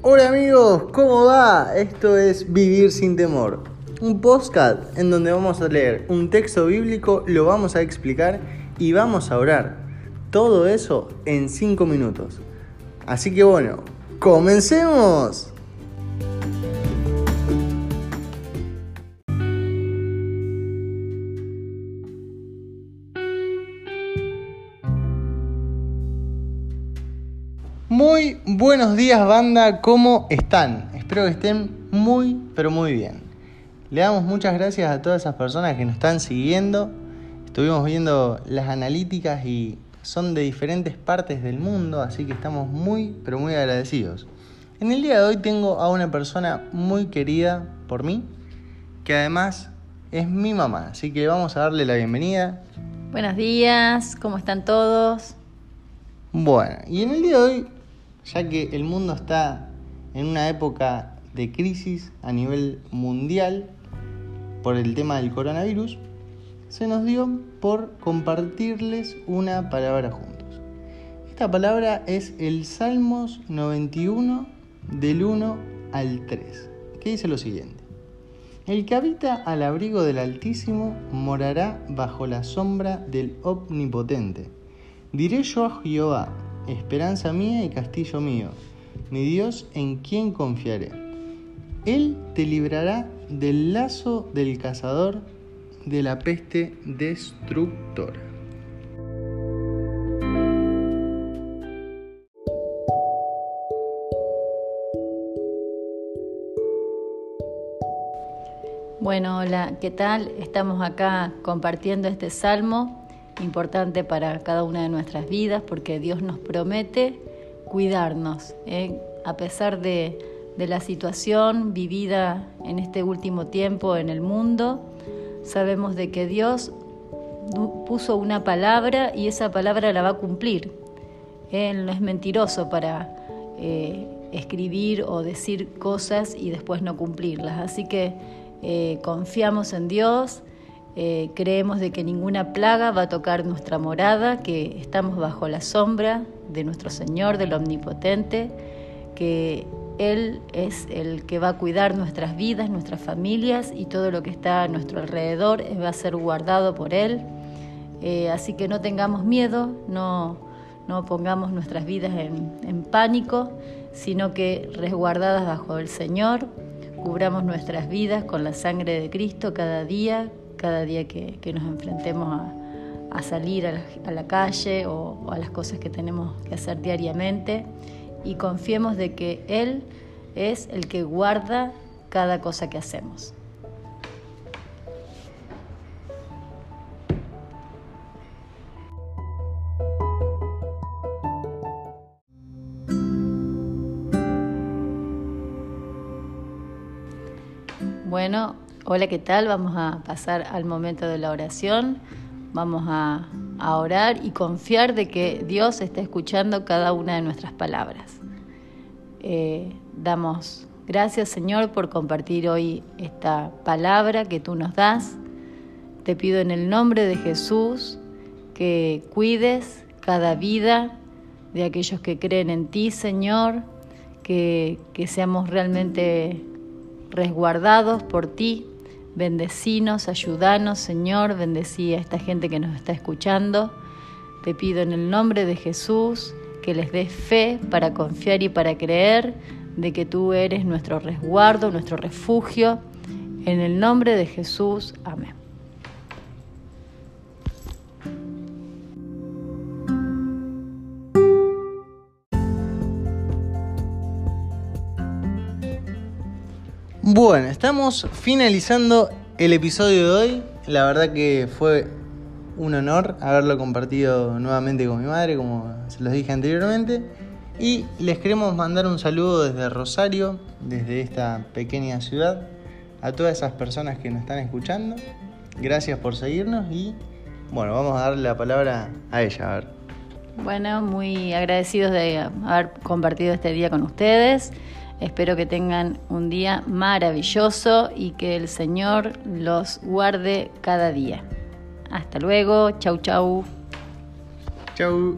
Hola amigos, ¿cómo va? Esto es Vivir sin temor, un podcast en donde vamos a leer un texto bíblico, lo vamos a explicar y vamos a orar. Todo eso en 5 minutos. Así que bueno, comencemos. Muy buenos días banda, ¿cómo están? Espero que estén muy, pero muy bien. Le damos muchas gracias a todas esas personas que nos están siguiendo. Estuvimos viendo las analíticas y son de diferentes partes del mundo, así que estamos muy, pero muy agradecidos. En el día de hoy tengo a una persona muy querida por mí, que además es mi mamá, así que vamos a darle la bienvenida. Buenos días, ¿cómo están todos? Bueno, y en el día de hoy ya que el mundo está en una época de crisis a nivel mundial por el tema del coronavirus, se nos dio por compartirles una palabra juntos. Esta palabra es el Salmos 91 del 1 al 3, que dice lo siguiente. El que habita al abrigo del Altísimo morará bajo la sombra del Omnipotente. Diré yo a Jehová, esperanza mía y castillo mío, mi Dios en quien confiaré. Él te librará del lazo del cazador, de la peste destructora. Bueno, hola, ¿qué tal? Estamos acá compartiendo este salmo importante para cada una de nuestras vidas porque Dios nos promete cuidarnos, ¿eh? a pesar de, la situación vivida en este último tiempo en el mundo, sabemos de que Dios puso una palabra y esa palabra la va a cumplir. Él no es mentiroso para eh, escribir o decir cosas y después no cumplirlas. Así que eh, confiamos en Dios, eh, creemos de que ninguna plaga va a tocar nuestra morada, que estamos bajo la sombra de nuestro Señor, del Omnipotente, que Él es el que va a cuidar nuestras vidas, nuestras familias y todo lo que está a nuestro alrededor va a ser guardado por Él. Eh, así que no tengamos miedo, no, no pongamos nuestras vidas en, en pánico, sino que resguardadas bajo el Señor, cubramos nuestras vidas con la sangre de Cristo cada día, cada día que, nos enfrentemos a, salir a la, calle o, o, a las cosas que tenemos que hacer diariamente y confiemos de que Él es el que guarda cada cosa que hacemos. Bueno, Hola, ¿qué tal? Vamos a pasar al momento de la oración. Vamos a, orar y confiar de que Dios está escuchando cada una de nuestras palabras. Eh, damos gracias, Señor, por compartir hoy esta palabra que tú nos das. Te pido en el nombre de Jesús que cuides cada vida de aquellos que creen en ti, Señor, que, que seamos realmente resguardados por ti, Bendecinos, ayúdanos, Señor, bendecí a esta gente que nos está escuchando. Te pido en el nombre de Jesús que les des fe para confiar y para creer de que tú eres nuestro resguardo, nuestro refugio. En el nombre de Jesús, amén. Bueno, estamos finalizando el episodio de hoy. La verdad que fue un honor haberlo compartido nuevamente con mi madre, como se los dije anteriormente. Y les queremos mandar un saludo desde Rosario, desde esta pequeña ciudad, a todas esas personas que nos están escuchando. Gracias por seguirnos y bueno, vamos a darle la palabra a ella. Bueno, muy agradecidos de haber compartido este día con ustedes. Espero que tengan un día maravilloso y que el Señor los guarde cada día. Hasta luego, chau chau. Chau.